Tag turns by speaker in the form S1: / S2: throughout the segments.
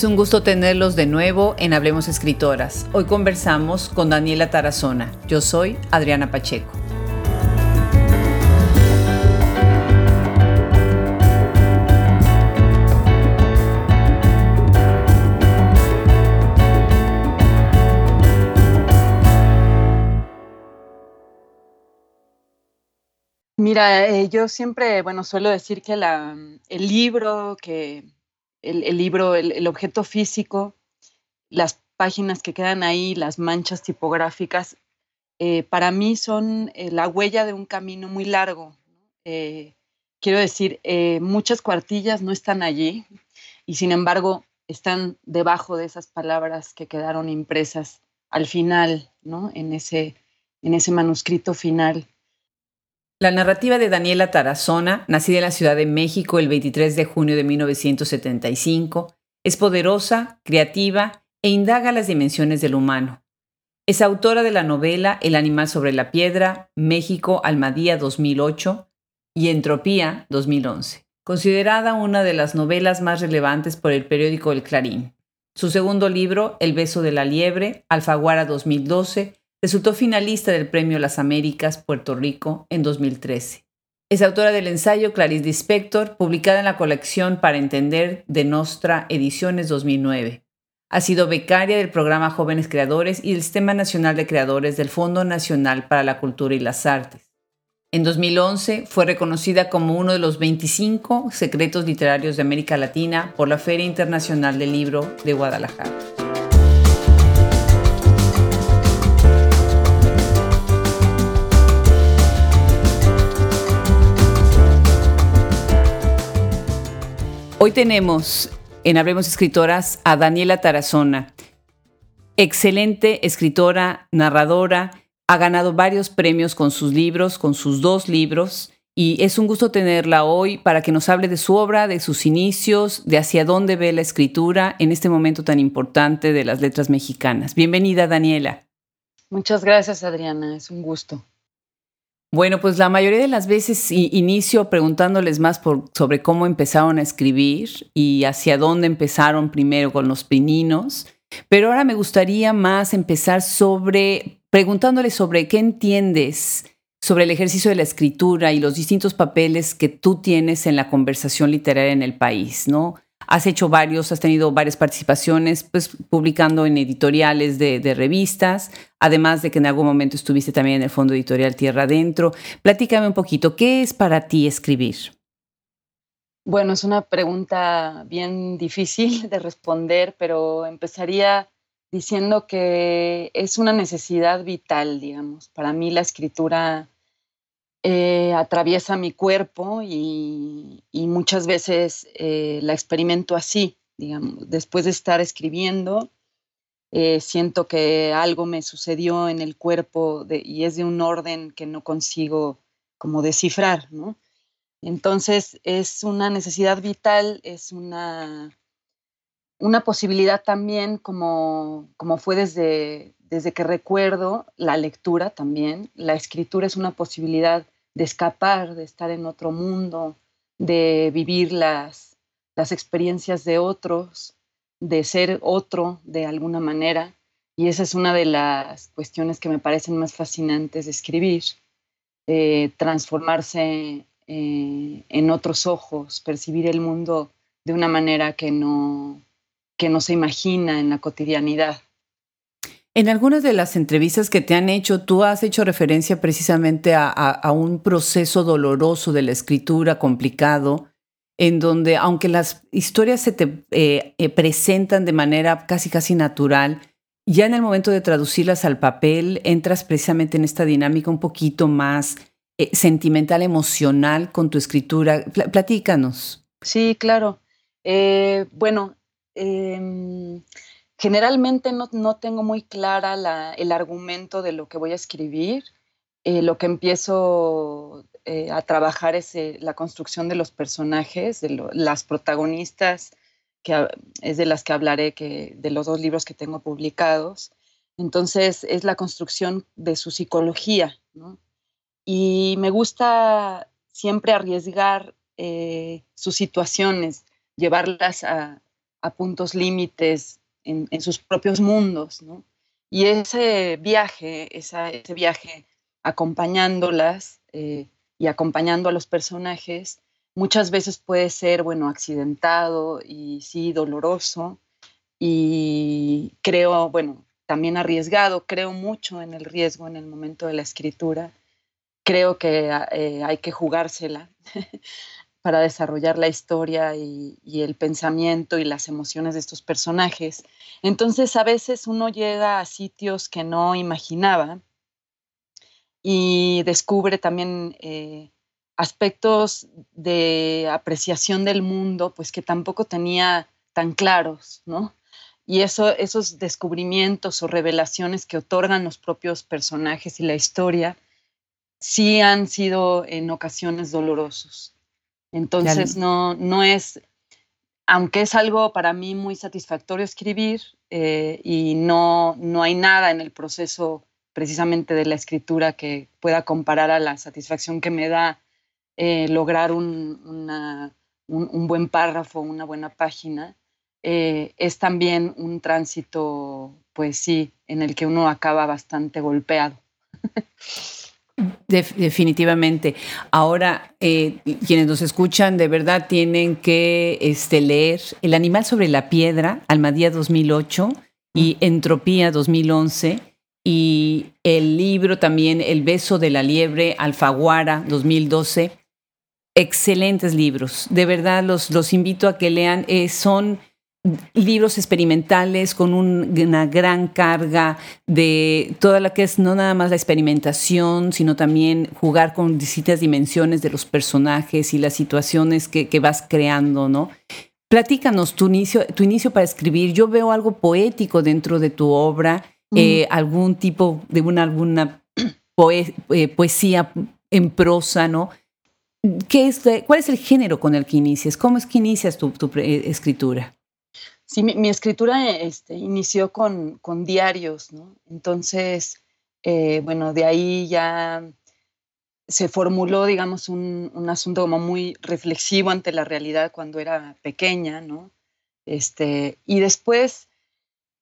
S1: Es un gusto tenerlos de nuevo en Hablemos Escritoras. Hoy conversamos con Daniela Tarazona. Yo soy Adriana Pacheco.
S2: Mira, eh, yo siempre, bueno, suelo decir que el libro que el, libro, el, objeto físico, las páginas que quedan ahí, las manchas tipográficas, eh, para mí son eh, la huella de un camino muy largo. Eh, quiero decir, muchas cuartillas no están allí y sin embargo están debajo de esas palabras que quedaron impresas al final, ¿no? en, ese, en ese manuscrito final.
S1: La narrativa de Daniela Tarazona, nacida en la Ciudad de México el 23 de junio de 1975, es poderosa, creativa e indaga las dimensiones del humano. Es autora de la novela El animal sobre la piedra, México, Almadía 2008 y Entropía 2011, considerada una de las novelas más relevantes por el periódico El Clarín. Su segundo libro, El beso de la liebre, Alfaguara 2012, Resultó finalista del Premio Las Américas Puerto Rico en 2013. Es autora del ensayo Clarice Dispector, publicada en la colección Para Entender de Nostra Ediciones 2009. Ha sido becaria del programa Jóvenes Creadores y del Sistema Nacional de Creadores del Fondo Nacional para la Cultura y las Artes. En 2011 fue reconocida como uno de los 25 secretos literarios de América Latina por la Feria Internacional del Libro de Guadalajara. Hoy tenemos en Hablemos Escritoras a Daniela Tarazona, excelente escritora, narradora, ha ganado varios premios con sus libros, con sus dos libros, y es un gusto tenerla hoy para que nos hable de su obra, de sus inicios, de hacia dónde ve la escritura en este momento tan importante de las letras mexicanas. Bienvenida, Daniela.
S2: Muchas gracias, Adriana, es un gusto.
S1: Bueno, pues la mayoría de las veces inicio preguntándoles más sobre cómo empezaron a escribir y hacia dónde empezaron primero con los pininos, pero ahora me gustaría más empezar sobre preguntándoles sobre qué entiendes sobre el ejercicio de la escritura y los distintos papeles que tú tienes en la conversación literaria en el país, ¿no? Has hecho varios, has tenido varias participaciones, pues publicando en editoriales de, revistas, además de que en algún momento estuviste también en el Fondo Editorial Tierra Adentro. Platícame un poquito, ¿qué es para ti escribir?
S2: Bueno, es una pregunta bien difícil de responder, pero empezaría diciendo que es una necesidad vital, digamos. Para mí la escritura eh, atraviesa mi cuerpo y, muchas veces eh, la experimento así, digamos, después de estar escribiendo, eh, siento que algo me sucedió en el cuerpo y es de un orden que no consigo como descifrar, ¿no? Entonces es una necesidad vital, es una, una posibilidad también como, como fue desde, desde que recuerdo la lectura también, la escritura es una posibilidad de escapar, de estar en otro mundo, de vivir las, experiencias de otros, de ser otro de alguna manera. Y esa es una de las cuestiones que me parecen más fascinantes escribir, eh, transformarse eh, en otros ojos, percibir el mundo de una manera que no se imagina en la cotidianidad.
S1: En algunas de las entrevistas que te han hecho, tú has hecho referencia precisamente a, un proceso doloroso de la escritura complicado, en donde aunque las historias se te eh, eh, presentan de manera casi casi natural, ya en el momento de traducirlas al papel entras precisamente en esta dinámica un poquito más eh, sentimental, emocional con tu escritura. platícanos.
S2: Sí, claro. bueno, em, Generalmente no, tengo muy clara el argumento de lo que voy a escribir. Eh, lo que empiezo eh, a trabajar es eh, la construcción de los personajes, de las protagonistas, que es de las que hablaré, que, de los dos libros que tengo publicados. Entonces es la construcción de su psicología. Y me gusta siempre arriesgar sus situaciones, llevarlas a, a puntos límites en, sus propios mundos, ¿no? Y ese viaje, ese viaje acompañándolas eh, y acompañando a los personajes, muchas veces puede ser, bueno, accidentado y sí, doloroso. Y creo, bueno, también arriesgado, creo mucho en el riesgo en el momento de la escritura. Creo que eh, hay que jugársela para desarrollar la historia y, el pensamiento y las emociones de estos personajes. Entonces a veces uno llega a sitios que no imaginaba y descubre también eh, aspectos de apreciación del mundo, pues que tampoco tenía tan claros, ¿no? Y eso, esos descubrimientos o revelaciones que otorgan los propios personajes y la historia, sí han sido en ocasiones dolorosos. Entonces, no, no es, aunque es algo para mí muy satisfactorio escribir eh, y no, no hay nada en el proceso precisamente de la escritura que pueda comparar a la satisfacción que me da eh, lograr un, un, buen párrafo, una buena página, eh, es también un tránsito, pues sí, en el que uno acaba bastante golpeado.
S1: definitivamente. Ahora, eh, quienes nos escuchan de verdad tienen que este, leer El animal sobre la piedra, Almadía 2008 y Entropía 2011 y el libro también El beso de la liebre, Alfaguara 2012. Excelentes libros, de verdad los, los invito a que lean. Eh, son libros experimentales con una gran carga de toda la que es no nada más la experimentación, sino también jugar con distintas dimensiones de los personajes y las situaciones que, que vas creando, ¿no? Platícanos tu inicio, tu inicio para escribir. Yo veo algo poético dentro de tu obra, eh, algún tipo de una, alguna eh, poesía en prosa, ¿no? ¿Qué es, ¿Cuál es el género con el que inicias? ¿Cómo es que inicias tu, tu escritura?
S2: Sí, mi, escritura este, inició con, con, diarios, ¿no? Entonces, eh, bueno, de ahí ya se formuló, digamos, un, un, asunto como muy reflexivo ante la realidad cuando era pequeña, ¿no? Este, y después,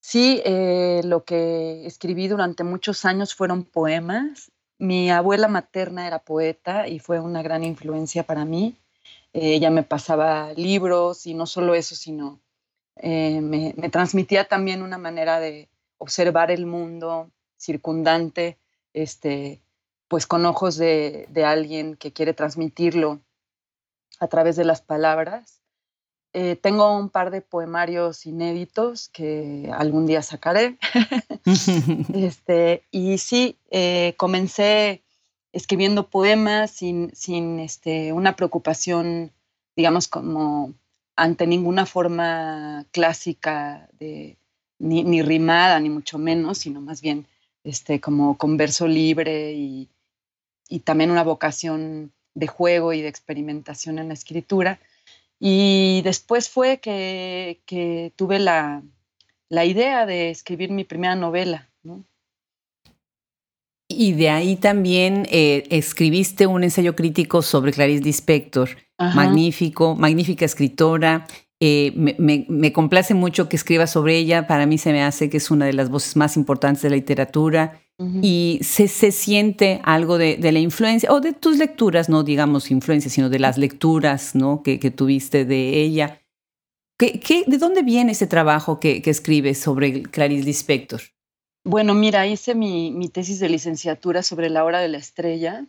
S2: sí, eh, lo que escribí durante muchos años fueron poemas. Mi abuela materna era poeta y fue una gran influencia para mí. ella me pasaba libros y no solo eso, sino eh, me, transmitía también una manera de observar el mundo circundante, este, pues con ojos de, alguien que quiere transmitirlo a través de las palabras. Eh, tengo un par de poemarios inéditos que algún día sacaré. este, y sí, eh, comencé escribiendo poemas sin, sin este, una preocupación, digamos, como ante ninguna forma clásica de, ni, rimada, ni mucho menos, sino más bien este, como con verso libre y, también una vocación de juego y de experimentación en la escritura. Y después fue que, tuve la, idea de escribir mi primera novela.
S1: Y de ahí también eh, escribiste un ensayo crítico sobre Clarice Lispector magnífico, magnífica escritora. Eh, me, complace mucho que escriba sobre ella. Para mí se me hace que es una de las voces más importantes de la literatura. Y se, se, siente algo de, la influencia, o de tus lecturas, no digamos influencia, sino de las lecturas ¿no? que, tuviste de ella. ¿Qué, qué, de dónde viene ese trabajo que, que escribes sobre Clarice Lispector?
S2: Bueno, mira, hice mi, mi, tesis de licenciatura sobre la hora de la estrella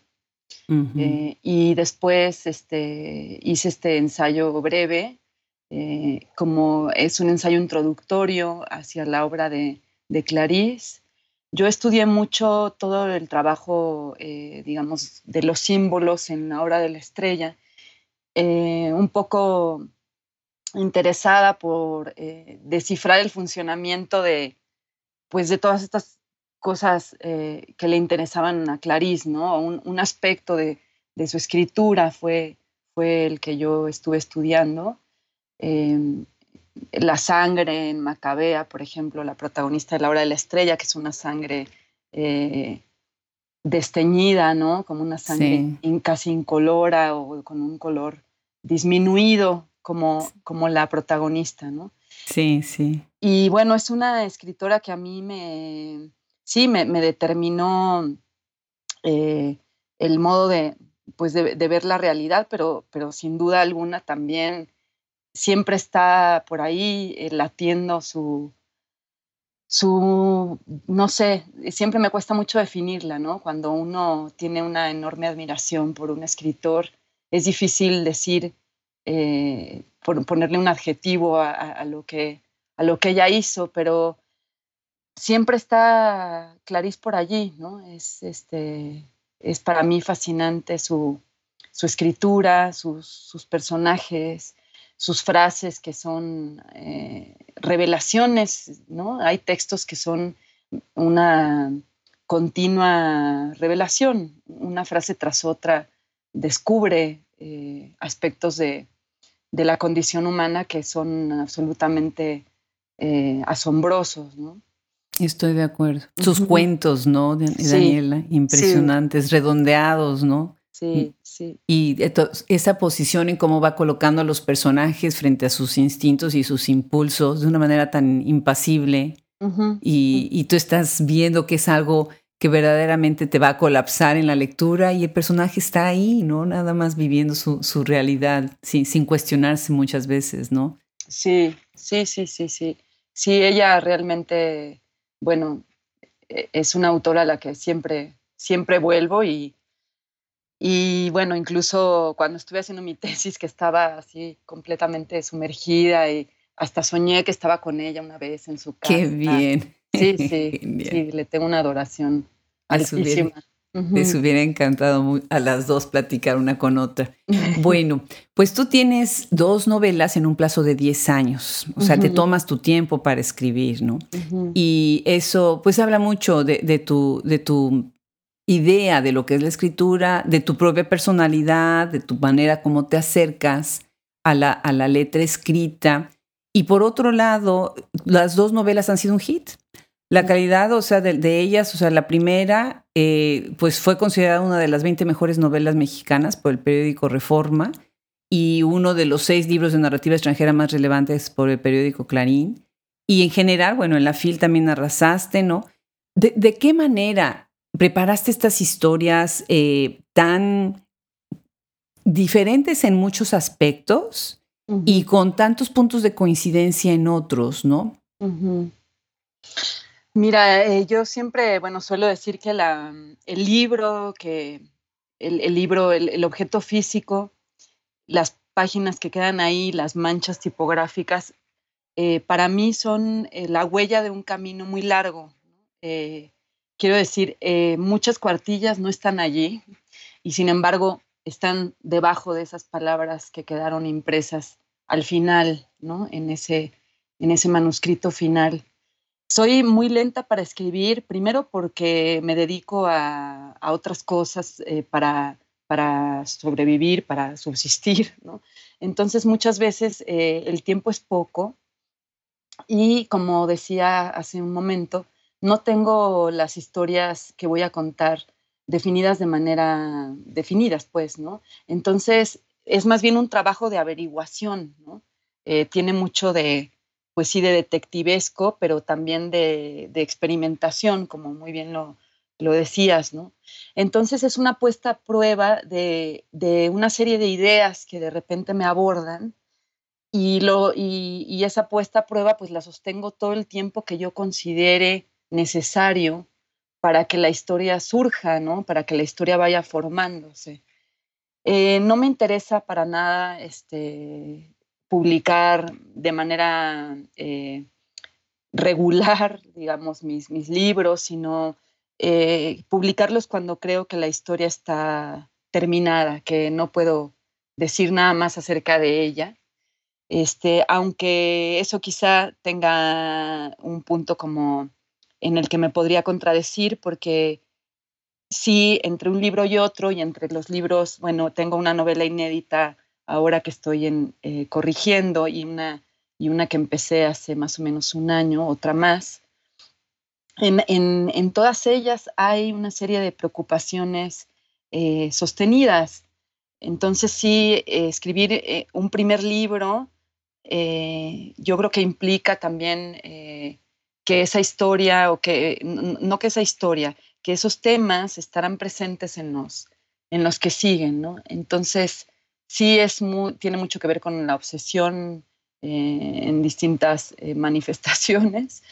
S2: eh, y después este, hice este ensayo breve, eh, como es un ensayo introductorio hacia la obra de, de Clarice. Yo estudié mucho todo el trabajo, eh, digamos, de los símbolos en la obra de la estrella, un poco interesada por descifrar el funcionamiento de, pues, de todas estas cosas eh, que le interesaban a Clarice, ¿no? Un, aspecto de, su escritura fue, fue el que yo estuve estudiando. Em, la sangre en Macabea, por ejemplo, la protagonista de la obra de la estrella, que es una sangre eh, desteñida, ¿no? Como una sangre casi incolora o con un color disminuido, como, como la protagonista, ¿no?
S1: Sí, sí.
S2: Y bueno, es una escritora que a mí me, sí, me, determinó eh, el modo de, pues de, ver la realidad, pero, pero sin duda alguna también siempre está por ahí eh, latiendo su, su, no sé, siempre me cuesta mucho definirla, ¿no? Cuando uno tiene una enorme admiración por un escritor, es difícil decir, eh, ponerle un adjetivo a, lo que, a lo que ella hizo, pero siempre está Clarice por allí, ¿no? Es, este, es para mí fascinante su, su escritura, sus, sus personajes, sus frases que son eh, revelaciones, ¿no? Hay textos que son una continua revelación, una frase tras otra descubre eh, aspectos de, la condición humana que son absolutamente eh, asombrosos, ¿no?
S1: Estoy de acuerdo. Sus cuentos, ¿no, Daniela? Impresionantes, redondeados, ¿no?
S2: Sí, sí.
S1: Y esa posición en cómo va colocando a los personajes frente a sus instintos y sus impulsos de una manera tan impasible. y, tú estás viendo que es algo que verdaderamente te va a colapsar en la lectura y el personaje está ahí, ¿no? Nada más viviendo su, realidad sin, sin cuestionarse muchas veces, ¿no?
S2: Sí, sí, sí, sí, sí. Sí, ella realmente, bueno, e, es una autora a la que siempre, siempre vuelvo y, y bueno, incluso cuando estuve haciendo mi tesis, que estaba así completamente sumergida y hasta soñé que estaba con ella una vez en su casa.
S1: Qué bien.
S2: Sí, sí, sí, le tengo una adoración altísima.
S1: Les hubiera encantado a las dos platicar una con otra. Bueno, pues tú tienes dos novelas en un plazo de 10 años, o sea, te tomas tu tiempo para escribir, ¿no? Y eso pues habla mucho de, de, tu, de tu idea de lo que es la escritura, de tu propia personalidad, de tu manera como te acercas a la, a la letra escrita. Y por otro lado, las dos novelas han sido un hit. La calidad, o sea, de, ellas, o sea, la primera, eh, pues fue considerada una de las 20 mejores novelas mexicanas por el periódico Reforma y uno de los seis libros de narrativa extranjera más relevantes por el periódico Clarín. Y en general, bueno, en la FIL también arrasaste, ¿no? ¿De, de qué manera preparaste estas historias eh, tan diferentes en muchos aspectos y con tantos puntos de coincidencia en otros, ¿no?
S2: Mira, eh, yo siempre, bueno, suelo decir que la, el libro, que el, libro, el, objeto físico, las páginas que quedan ahí, las manchas tipográficas, eh, para mí son la huella de un camino muy largo. Quiero decir, eh, muchas cuartillas no están allí y sin embargo están debajo de esas palabras que quedaron impresas al final, ¿no? En ese, en ese manuscrito final. Soy muy lenta para escribir, primero porque me dedico a, otras cosas eh, para, para sobrevivir, para subsistir, ¿no? Entonces muchas veces eh, el tiempo es poco y como decía hace un momento, no tengo las historias que voy a contar definidas de manera, definidas, pues, ¿no? Entonces, es más bien un trabajo de averiguación, ¿no? Eh, tiene mucho de, pues sí, de detectivesco, pero también de, experimentación, como muy bien lo, decías, ¿no? Entonces es una puesta a prueba de, una serie de ideas que de repente me abordan y, lo, y, esa puesta a prueba pues la sostengo todo el tiempo que yo considere necesario para que la historia surja, ¿no? Para que la historia vaya formándose. Eh, no me interesa para nada este, publicar de manera eh, regular, digamos, mis, mis libros, sino eh, publicarlos cuando creo que la historia está terminada, que no puedo decir nada más acerca de ella. Este, aunque eso quizá tenga un punto como en el que me podría contradecir porque sí, entre un libro y otro y entre los libros, bueno, tengo una novela inédita ahora que estoy en, eh, corrigiendo y una, y una que empecé hace más o menos un año, otra más. En, en, todas ellas hay una serie de preocupaciones eh, sostenidas Entonces sí, escribir un primer libro, yo creo que implica también que esa historia, o que, no que esa historia, que esos temas estarán presentes en los, en los que siguen, ¿no? Entonces, sí es tiene mucho que ver con la obsesión eh, en distintas eh, manifestaciones,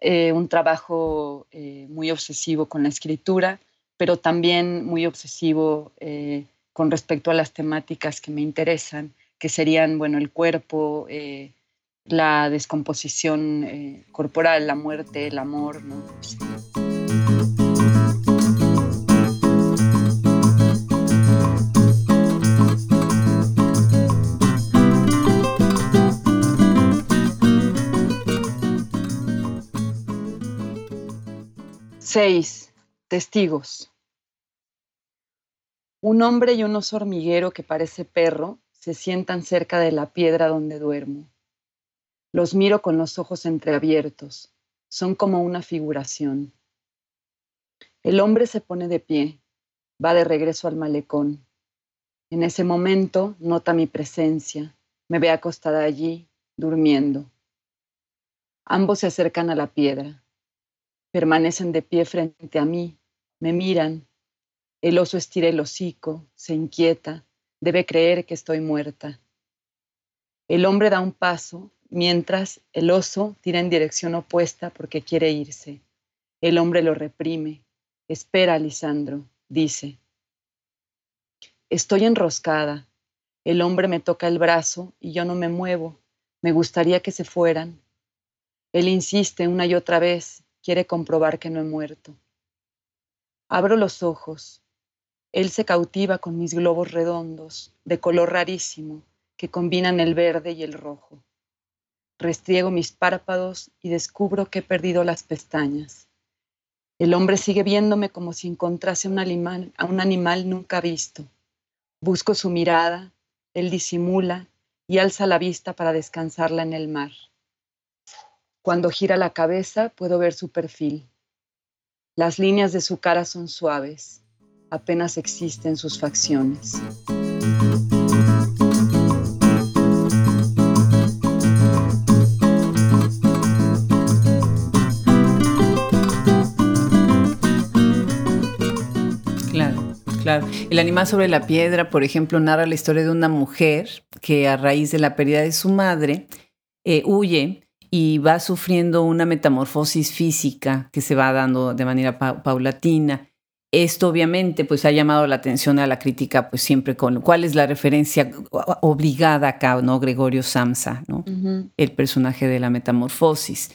S2: eh, un trabajo muy obsesivo con la escritura, pero también muy obsesivo con respecto a las temáticas que me interesan, que serían, bueno, el cuerpo, la descomposición corporal, la muerte, el amor, ¿no? Seis Testigos. Un hombre y un oso hormiguero que parece perro se sientan cerca de la piedra donde duermo. Los miro con los ojos entreabiertos. Son como una figuración. El hombre se pone de pie, va de regreso al malecón. En ese momento nota mi presencia, me ve acostada allí, durmiendo. Ambos se acercan a la piedra. Permanecen de pie frente a mí, me miran. El oso estira el hocico, se inquieta, debe creer que estoy muerta. El hombre da un paso, mientras el oso tira en dirección opuesta porque quiere irse. El hombre lo reprime. Espera, Lisandro, dice. Estoy enroscada. El hombre me toca el brazo y yo no me muevo. Me gustaría que se fueran. Él insiste una y otra vez, quiere comprobar que no he muerto. Abro los ojos. Él se cautiva con mis globos redondos, de color rarísimo, que combinan el verde y el rojo. Restriego mis párpados y descubro que he perdido las pestañas. El hombre sigue viéndome como si encontrase a un animal nunca visto. Busco su mirada, él disimula y alza la vista para descansarla en el mar. Cuando gira la cabeza puedo ver su perfil. Las líneas de su cara son suaves, apenas existen sus facciones.
S1: Claro. El animal sobre la piedra, por ejemplo, narra la historia de una mujer que a raíz de la pérdida de su madre eh, huye y va sufriendo una metamorfosis física que se va dando de manera paulatina. Esto obviamente pues ha llamado la atención a la crítica pues siempre con cuál es la referencia obligada acá, ¿no? Gregorio Samsa, ¿no? El personaje de la metamorfosis.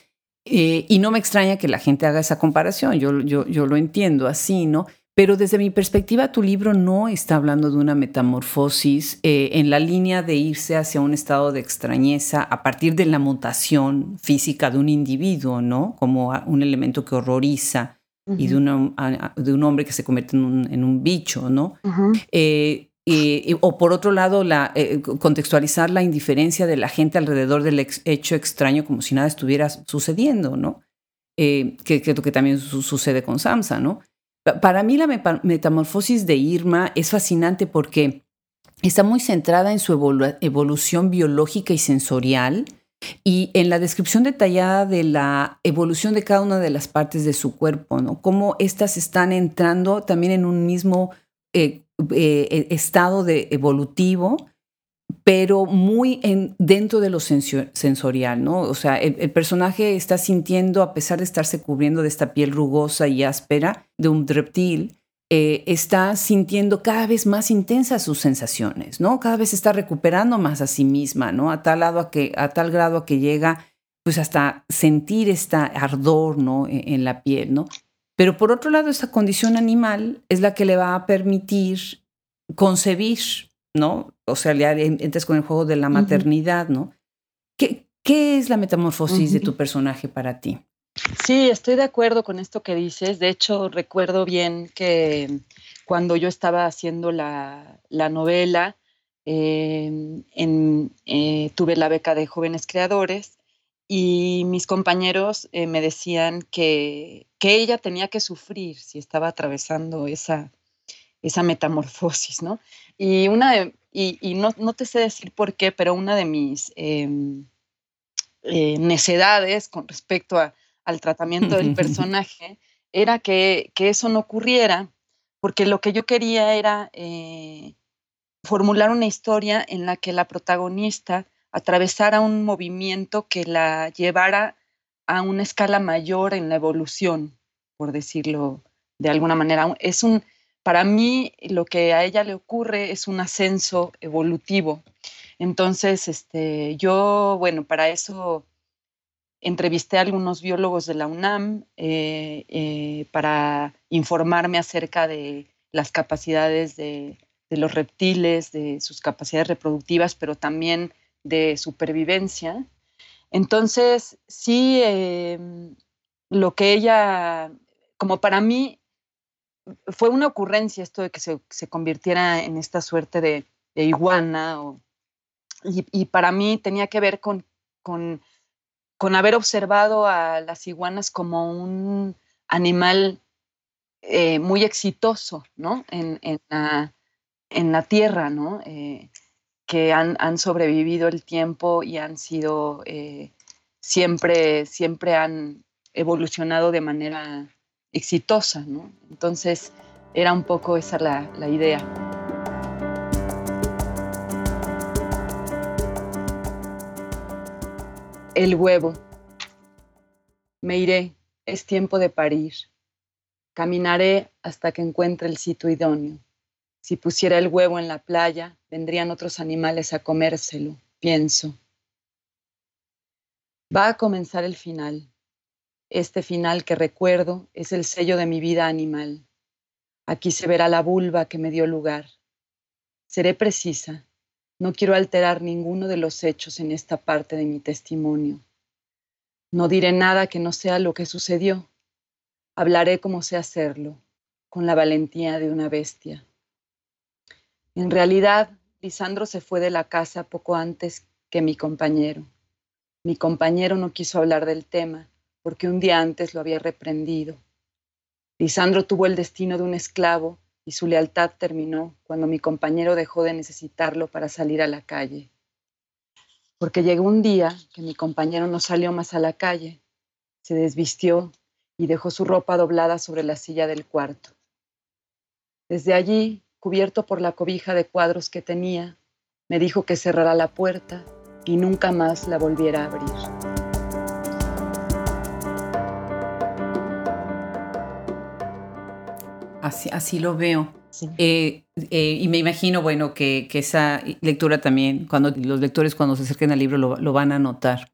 S1: Eh, y no me extraña que la gente haga esa comparación, yo, yo, yo lo entiendo así, ¿no? Pero desde mi perspectiva, tu libro no está hablando de una metamorfosis eh, en la línea de irse hacia un estado de extrañeza a partir de la mutación física de un individuo, ¿no? Como un elemento que horroriza y de, de, un hombre que se convierte en un, bicho, ¿no? Eh, o por otro lado, la, eh, contextualizar la indiferencia de la gente alrededor del hecho extraño como si nada estuviera sucediendo, ¿no? que, que que también sucede con Samsa, ¿no? Para mí la metamorfosis de Irma es fascinante porque está muy centrada en su evolución biológica y sensorial y en la descripción detallada de la evolución de cada una de las partes de su cuerpo, ¿no? Cómo éstas están entrando también en un mismo eh, eh, estado de evolutivo pero muy en, dentro de lo sensorial, ¿no? O sea, el, personaje está sintiendo, a pesar de estarse cubriendo de esta piel rugosa y áspera de un reptil, eh, está sintiendo cada vez más intensas sus sensaciones, ¿no? Cada vez está recuperando más a sí misma, ¿no? A tal, lado a, que, a tal grado a que llega, pues hasta sentir este ardor, ¿no? En, en la piel, ¿no? Pero por otro lado, esta condición animal es la que le va a permitir concebir ¿no? O sea, ya entras con el juego de la maternidad, ¿no? ¿Qué, qué es la metamorfosis de tu personaje para ti?
S2: Sí, estoy de acuerdo con esto que dices. De hecho, recuerdo bien que cuando yo estaba haciendo la, novela, em, eh, tuve la beca de jóvenes creadores y mis compañeros eh, me decían que, que, ella tenía que sufrir si estaba atravesando esa, esa metamorfosis, ¿no? Y una de, y, no, no, te sé decir por qué, pero una de mis em, eh, necedades con respecto al tratamiento del personaje era que, que, eso no ocurriera, porque lo que yo quería era eh, formular una historia en la que la protagonista atravesara un movimiento que la llevara a una escala mayor en la evolución, por decirlo de alguna manera. Es un, para mí lo que a ella le ocurre es un ascenso evolutivo. Entonces, este, yo, bueno, para eso entrevisté a algunos biólogos de la UNAM eh, eh, para informarme acerca de las capacidades de, los reptiles, de sus capacidades reproductivas, pero también de supervivencia. Entonces, sí, em, lo que ella, como para mí, fue una ocurrencia esto de que se, convirtiera en esta suerte de, iguana. y, para mí tenía que ver con, con, haber observado a las iguanas como un animal eh, muy exitoso ¿no? en, la, en la tierra, ¿no? Eh, que han, sobrevivido el tiempo y han sido, eh, siempre, siempre han evolucionado de manera exitosa, ¿no? Entonces era un poco esa la, la idea. El huevo. Me iré, es tiempo de parir. Caminaré hasta que encuentre el sitio idóneo. Si pusiera el huevo en la playa, vendrían otros animales a comérselo, pienso. Va a comenzar el final. Este final que recuerdo es el sello de mi vida animal. Aquí se verá la vulva que me dio lugar. Seré precisa. No quiero alterar ninguno de los hechos en esta parte de mi testimonio. No diré nada que no sea lo que sucedió. Hablaré como sé hacerlo, con la valentía de una bestia. En realidad, Lisandro se fue de la casa poco antes que mi compañero. Mi compañero no quiso hablar del tema porque un día antes lo había reprendido. Lisandro tuvo el destino de un esclavo y su lealtad terminó cuando mi compañero dejó de necesitarlo para salir a la calle. Porque llegó un día que mi compañero no salió más a la calle, se desvistió y dejó su ropa doblada sobre la silla del cuarto. Desde allí cubierto por la cobija de cuadros que tenía, me dijo que cerrara la puerta y nunca más la volviera a abrir.
S1: Así, así lo veo. Eh, eh, y me imagino, bueno, que, esa lectura también, cuando los lectores cuando se acerquen al libro lo, lo van a notar.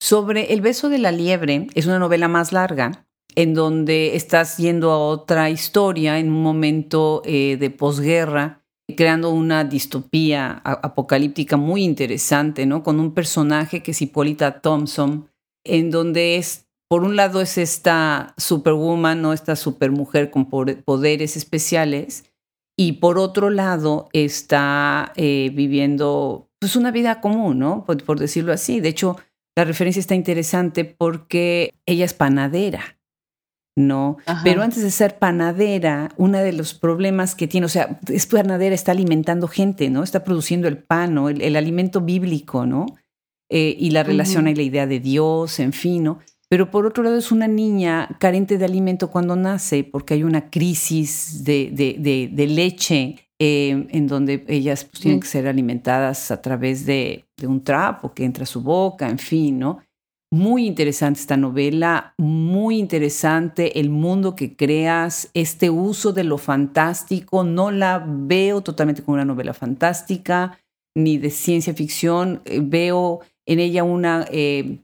S1: Sobre El beso de la liebre, es una novela más larga, en donde estás yendo a otra historia en un momento eh, de posguerra, creando una distopía apocalíptica muy interesante, ¿no? Con un personaje que es Hipólita Thompson, en donde es, por un lado es esta superwoman, ¿no? Esta supermujer con poderes especiales, y por otro lado está eh, viviendo pues una vida común, ¿no? por decirlo así. De hecho, la referencia está interesante porque ella es panadera ¿no? Pero antes de ser panadera, uno de los problemas que tiene, o sea, es panadera, está alimentando gente, ¿no? Está produciendo el pan, ¿no? El, alimento bíblico, ¿no? Eh, y la relación y la idea de Dios, en fin, ¿no? Pero por otro lado es una niña carente de alimento cuando nace porque hay una crisis de, de, leche eh, en donde ellas pues, tienen que ser alimentadas a través de, un trapo que entra a su boca, en fin, ¿no? Muy interesante esta novela, muy interesante el mundo que creas, este uso de lo fantástico. No la veo totalmente como una novela fantástica ni de ciencia ficción. Eh, veo en ella una eh,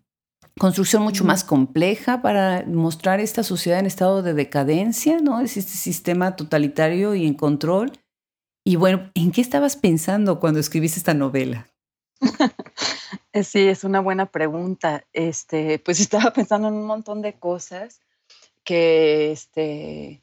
S1: construcción mucho más compleja para mostrar esta sociedad en estado de decadencia, ¿no? Es este sistema totalitario y en control. Y bueno, ¿en qué estabas pensando cuando escribiste esta novela?
S2: Sí, es una buena pregunta. Este, pues estaba pensando en un montón de cosas que, este,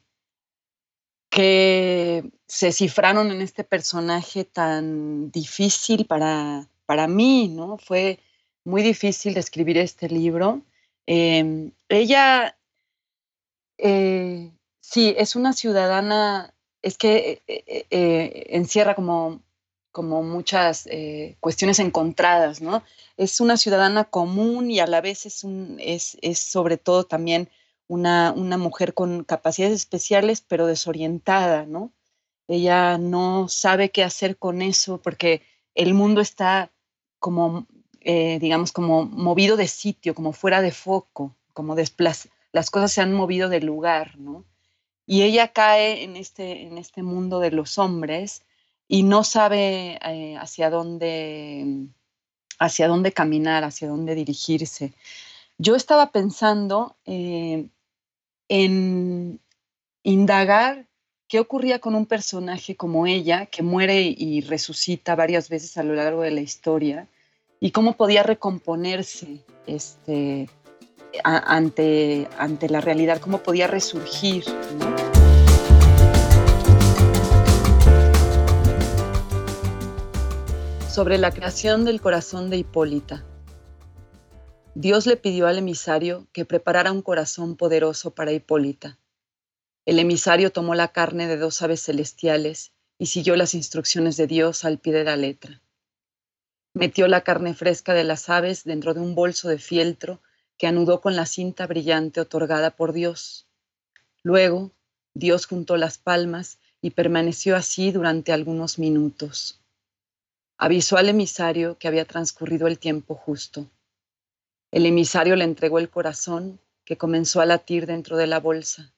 S2: que se cifraron en este personaje tan difícil para, para mí, ¿no? Fue muy difícil escribir este libro. Em, ella, eh, sí, es una ciudadana es que encierra como, como muchas cuestiones encontradas, ¿no? Es una ciudadana común y a la vez es, un, es, es sobre todo también una, una mujer con capacidades especiales, pero desorientada, ¿no? Ella no sabe qué hacer con eso porque el mundo está como, eh, digamos, como movido de sitio, como fuera de foco, como las cosas se han movido de lugar, ¿no? Y ella cae en este, en este mundo de los hombres y no sabe eh, hacia dónde hacia dónde caminar, hacia dónde dirigirse. Yo estaba pensando eh, en indagar qué ocurría con un personaje como ella, que muere y resucita varias veces a lo largo de la historia, y cómo podía recomponerse este, ante, ante la realidad, cómo podía resurgir. Sobre la creación del corazón de Hipólita. Dios le pidió al emisario que preparara un corazón poderoso para Hipólita. El emisario tomó la carne de dos aves celestiales y siguió las instrucciones de Dios al pie de la letra. Metió la carne fresca de las aves dentro de un bolso de fieltro que anudó con la cinta brillante otorgada por Dios. Luego, Dios juntó las palmas y permaneció así durante algunos minutos. Avisó al emisario que había transcurrido el tiempo justo. El emisario le entregó el corazón, que comenzó a latir dentro de la bolsa.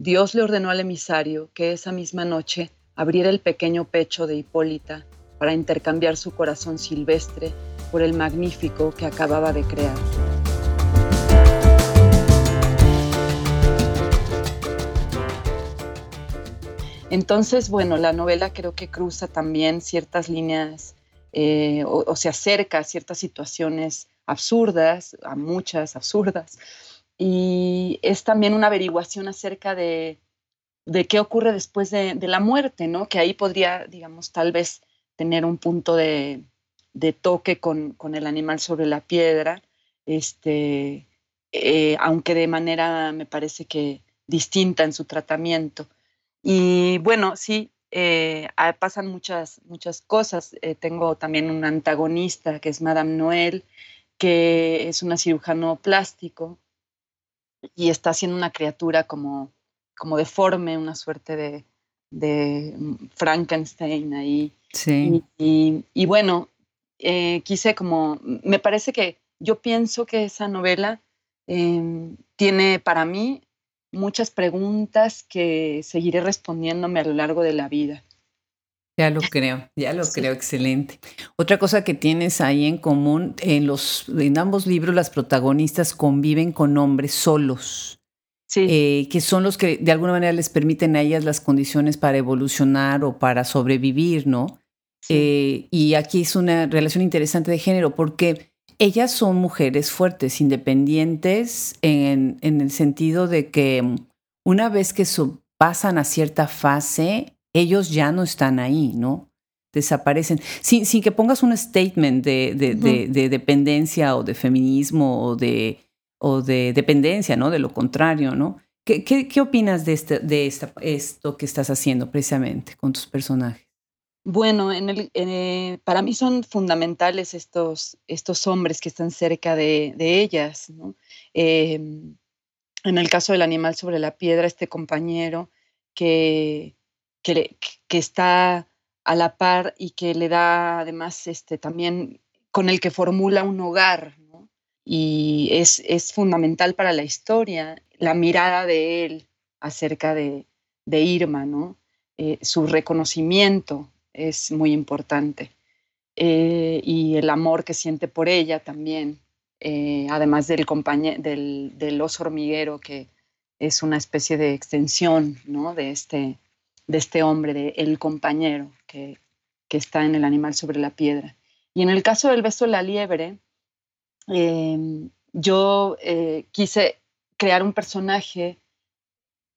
S2: Dios le ordenó al emisario que esa misma noche abriera el pequeño pecho de Hipólita para intercambiar su corazón silvestre por el magnífico que acababa de crear. Entonces, bueno, la novela creo que cruza también ciertas líneas eh, o, se acerca a ciertas situaciones absurdas, a muchas absurdas, y es también una averiguación acerca de, qué ocurre después de, la muerte, ¿no? Que ahí podría, digamos, tal vez tener un punto de, toque con, el animal sobre la piedra, este, eh, aunque de manera, me parece que distinta en su tratamiento. Y bueno, sí, eh, pasan muchas, muchas cosas. Eh, tengo también un antagonista que es Madame Noel, que es una cirujano plástico y está haciendo una criatura como, como deforme, una suerte de, de Frankenstein ahí.
S1: Sí.
S2: Y, bueno, eh, quise como, me parece que yo pienso que esa novela em, tiene para mí muchas preguntas que seguiré respondiéndome a lo largo de la vida.
S1: Ya lo creo, ya lo creo, excelente. Otra cosa que tienes ahí en común, en, los, en ambos libros las protagonistas conviven con hombres solos,
S2: sí.
S1: Eh, que son los que de alguna manera les permiten a ellas las condiciones para evolucionar o para sobrevivir, ¿no? Eh, y aquí es una relación interesante de género porque ellas son mujeres fuertes, independientes, en, en el sentido de que una vez que pasan a cierta fase, ellos ya no están ahí, ¿no? Desaparecen. Sin, sin que pongas un statement de, de, dependencia o de feminismo o de, o de dependencia, ¿no? De lo contrario, ¿no? ¿Qué, qué, opinas de, este, de esta, esto que estás haciendo precisamente con tus personajes?
S2: Bueno, eh, para mí son fundamentales estos, estos hombres que están cerca de, ellas. ¿no? Em, en el caso del animal sobre la piedra, este compañero que, que, está a la par y que le da además este, también con el que formula un hogar. Y es, es, fundamental para la historia la mirada de él acerca de, de Irma, ¿no? Eh, su reconocimiento es muy importante. Eh, y el amor que siente por ella también, eh, además del, del, del, oso hormiguero que es una especie de extensión ¿no? de, este, de este hombre, de el compañero que, está en el animal sobre la piedra. Y en el caso del beso de la liebre, em, yo eh, quise crear un personaje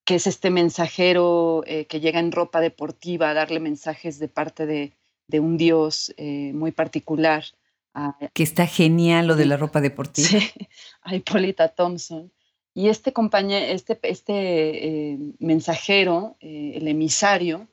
S2: que es este mensajero eh, que llega en ropa deportiva a darle mensajes de parte de, un dios eh, muy particular.
S1: que está genial lo de la ropa deportiva.
S2: Sí, a Hipólita Thompson. Y este compañero, este, este mensajero, el emisario,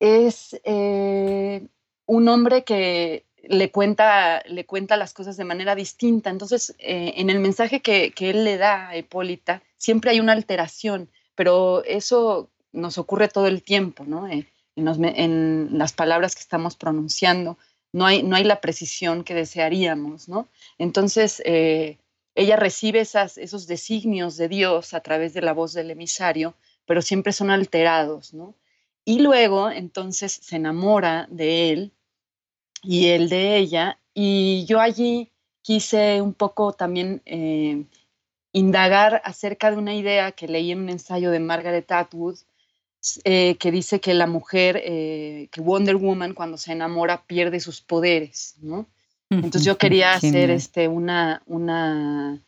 S2: es un hombre que le cuenta, le cuenta las cosas de manera distinta. Entonces, en el mensaje que, que, él le da a Hipólita, siempre hay una alteración, pero eso nos ocurre todo el tiempo, ¿no? En, en las palabras que estamos pronunciando no hay, no hay la precisión que desearíamos, ¿no? Entonces, eh, ella recibe esas, esos designios de Dios a través de la voz del emisario, pero siempre son alterados, ¿no? Y luego, entonces, se enamora de él y él de ella, y yo allí quise un poco también eh, indagar acerca de una idea que leí en un ensayo de Margaret Atwood, eh, que dice que la mujer, eh, que Wonder Woman cuando se enamora pierde sus poderes, ¿no? Entonces yo quería hacer este, una, una,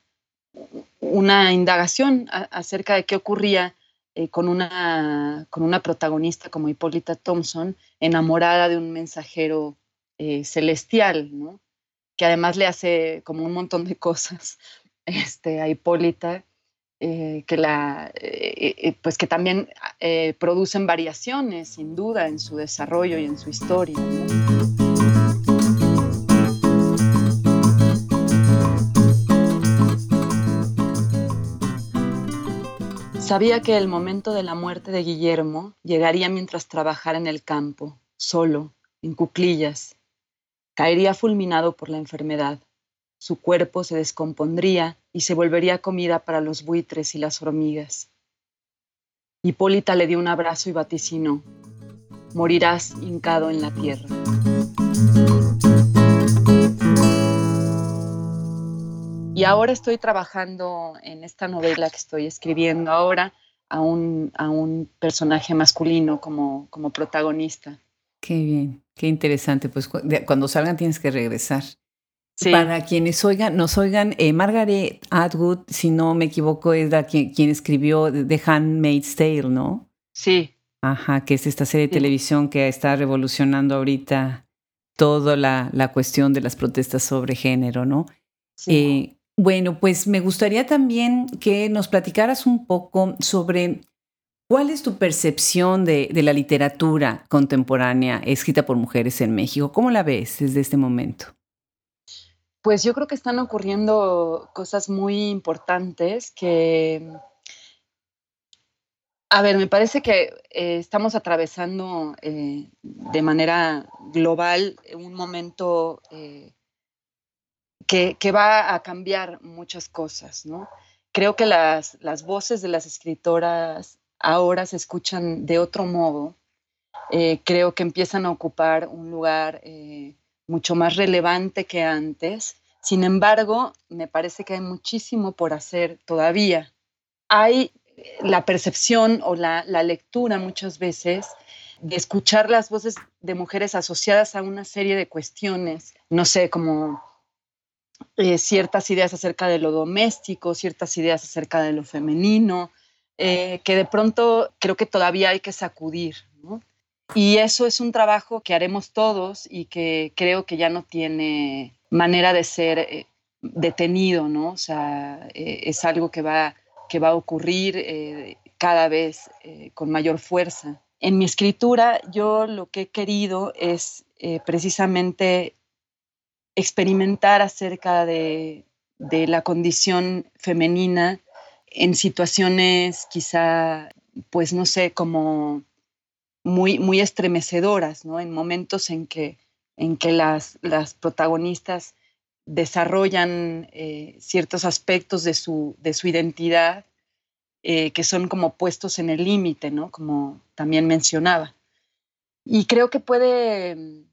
S2: una indagación acerca de qué ocurría eh, con, una, con una protagonista como Hipólita Thompson, enamorada de un mensajero celestial, ¿no? que además le hace como un montón de cosas este, a Hipólita eh, que, la, eh, eh, pues que también producen variaciones, sin duda, en su desarrollo y en su historia. Sabía que el momento de la muerte de Guillermo llegaría mientras trabajara en el campo, solo, en cuclillas. Caería fulminado por la enfermedad. Su cuerpo se descompondría y se volvería comida para los buitres y las hormigas. Hipólita le dio un abrazo y vaticinó, morirás hincado en la tierra. Y ahora estoy trabajando en esta novela que estoy escribiendo ahora a un, a un personaje masculino como, como protagonista.
S1: Qué bien, qué interesante. Pues cuando salgan tienes que regresar. Para quienes oigan, nos oigan, eh, Margaret Atwood, si no me equivoco, es la quien, quien escribió The Handmaid's Tale, ¿no?
S2: Sí.
S1: Ajá, que es esta serie de televisión que está revolucionando ahorita toda la, la cuestión de las protestas sobre género, ¿no? Sí. Eh, bueno, pues me gustaría también que nos platicaras un poco sobre cuál es tu percepción de, la literatura contemporánea escrita por mujeres en México. ¿Cómo la ves desde este momento?
S2: Pues yo creo que están ocurriendo cosas muy importantes que, a ver, me parece que eh, estamos atravesando eh, de manera global un momento eh, que, va a cambiar muchas cosas, ¿no? Creo que las, las, voces de las escritoras ahora se escuchan de otro modo. creo que empiezan a ocupar un lugar mucho más relevante que antes. Sin embargo, me parece que hay muchísimo por hacer todavía. Hay eh, la percepción o la, lectura muchas veces de escuchar las voces de mujeres asociadas a una serie de cuestiones, no sé, como eh, ciertas ideas acerca de lo doméstico, ciertas ideas acerca de lo femenino, eh, que de pronto creo que todavía hay que sacudir. Y eso es un trabajo que haremos todos y que creo que ya no tiene manera de ser eh, detenido, ¿no? O sea, eh, es algo que va, que va a ocurrir eh, cada vez con mayor fuerza. En mi escritura yo lo que he querido es precisamente experimentar acerca de, de la condición femenina en situaciones quizá, pues no sé, como muy, muy estremecedoras, ¿no? En momentos en que, en que las, las protagonistas desarrollan eh, ciertos aspectos de su, de su identidad eh, que son como puestos en el límite, ¿no? Como también mencionaba. Y creo que puede,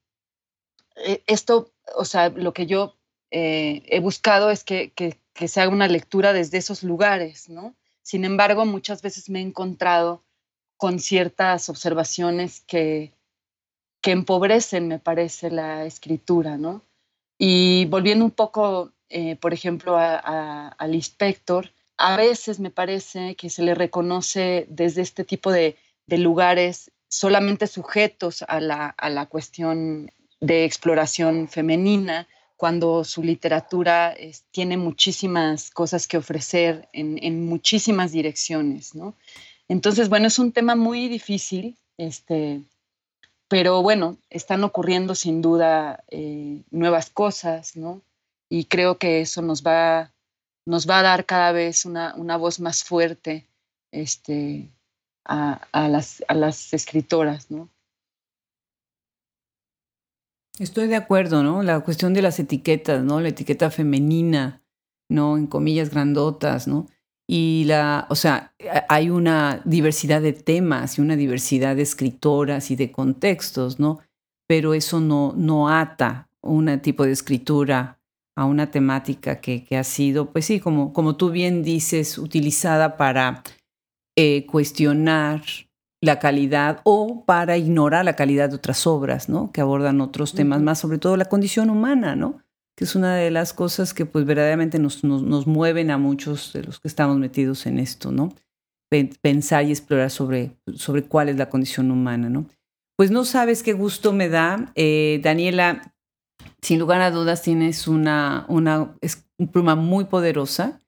S2: eh, esto, o sea, lo que yo he buscado es que, que, que se haga una lectura desde esos lugares, ¿no? Sin embargo, muchas veces me he encontrado con ciertas observaciones que, que empobrecen, me parece, la escritura, ¿no? Y volviendo un poco, eh, por ejemplo, al inspector, a veces me parece que se le reconoce desde este tipo de, lugares solamente sujetos a la, a la, cuestión de exploración femenina, cuando su literatura tiene muchísimas cosas que ofrecer en, muchísimas direcciones, ¿no? Entonces, bueno, es un tema muy difícil, este, pero bueno, están ocurriendo sin duda eh, nuevas cosas, ¿no? Y creo que eso nos va, nos va a dar cada vez una, voz más fuerte este, a, las, a las escritoras, ¿no?
S1: Estoy de acuerdo, ¿no? La cuestión de las etiquetas, ¿no? La etiqueta femenina, ¿no? En comillas grandotas, ¿no? Y la, o sea, hay una diversidad de temas y una diversidad de escritoras y de contextos, ¿no? Pero eso no, no ata un tipo de escritura a una temática que, que, ha sido, pues sí, como, como tú bien dices, utilizada para eh, cuestionar la calidad o para ignorar la calidad de otras obras, ¿no? Que abordan otros temas más, sobre todo la condición humana, ¿no? Que es una de las cosas que pues verdaderamente nos, nos, mueven a muchos de los que estamos metidos en esto, ¿no? Pensar y explorar sobre, sobre cuál es la condición humana, ¿no? Pues no sabes qué gusto me da. Eh, Daniela, sin lugar a dudas tienes una, una, es una pluma muy poderosa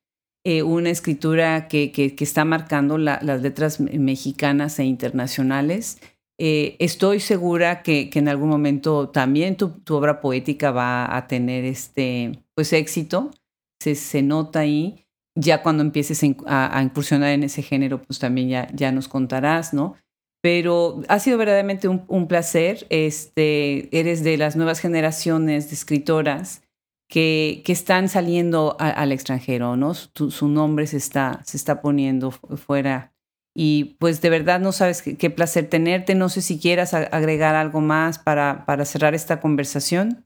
S1: eh, una escritura que, que, está marcando las letras mexicanas e internacionales. Eh, estoy segura que, que, en algún momento también tu, tu, obra poética va a tener este, pues, éxito. Se, se nota ahí. Ya cuando empieces a, incursionar en ese género, pues también ya, ya nos contarás, ¿no? Pero ha sido verdaderamente un, un placer. Este, eres de las nuevas generaciones de escritoras que, están saliendo al extranjero, ¿no? su nombre se está, se está poniendo fuera. Y pues de verdad no sabes qué, placer tenerte. No sé si quieras agregar algo más para, para cerrar esta conversación.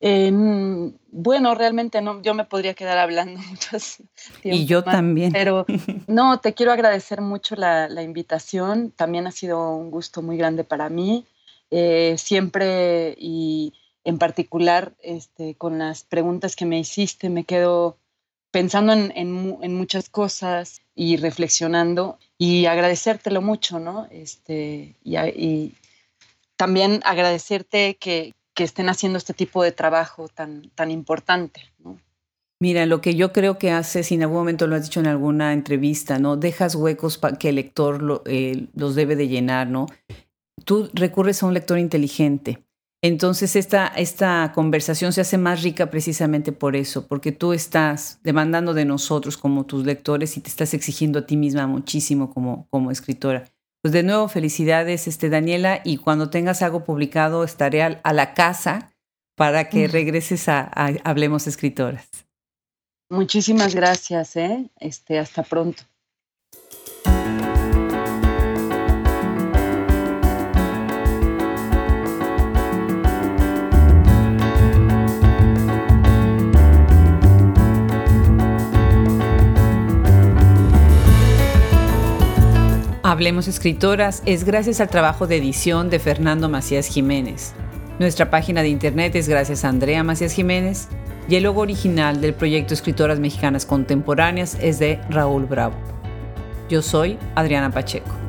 S2: bueno, realmente no, yo me podría quedar hablando muchas
S1: Y yo también.
S2: Pero no, te quiero agradecer mucho la, la, invitación. También ha sido un gusto muy grande para mí. Eh, siempre y en particular este, con las preguntas que me hiciste, me quedo pensando en, muchas cosas y reflexionando y agradecértelo mucho, ¿no? Este, y, también agradecerte que, estén haciendo este tipo de trabajo tan, tan importante, ¿no?
S1: Mira, lo que yo creo que haces, y en algún momento lo has dicho en alguna entrevista, ¿no? Dejas huecos que el lector eh, los debe de llenar, ¿no? Tú recurres a un lector inteligente entonces esta, esta conversación se hace más rica precisamente por eso, porque tú estás demandando de nosotros como tus lectores y te estás exigiendo a ti misma muchísimo como, como escritora. Pues de nuevo, felicidades, este, Daniela, y cuando tengas algo publicado estaré a, la casa para que regreses a, a Hablemos Escritoras.
S2: Muchísimas gracias, ¿eh? Este, hasta pronto.
S1: Hablemos Escritoras es gracias al trabajo de edición de Fernando Macías Jiménez. Nuestra página de internet es gracias a Andrea Macías Jiménez y el logo original del proyecto Escritoras Mexicanas Contemporáneas es de Raúl Bravo. Yo soy Adriana Pacheco.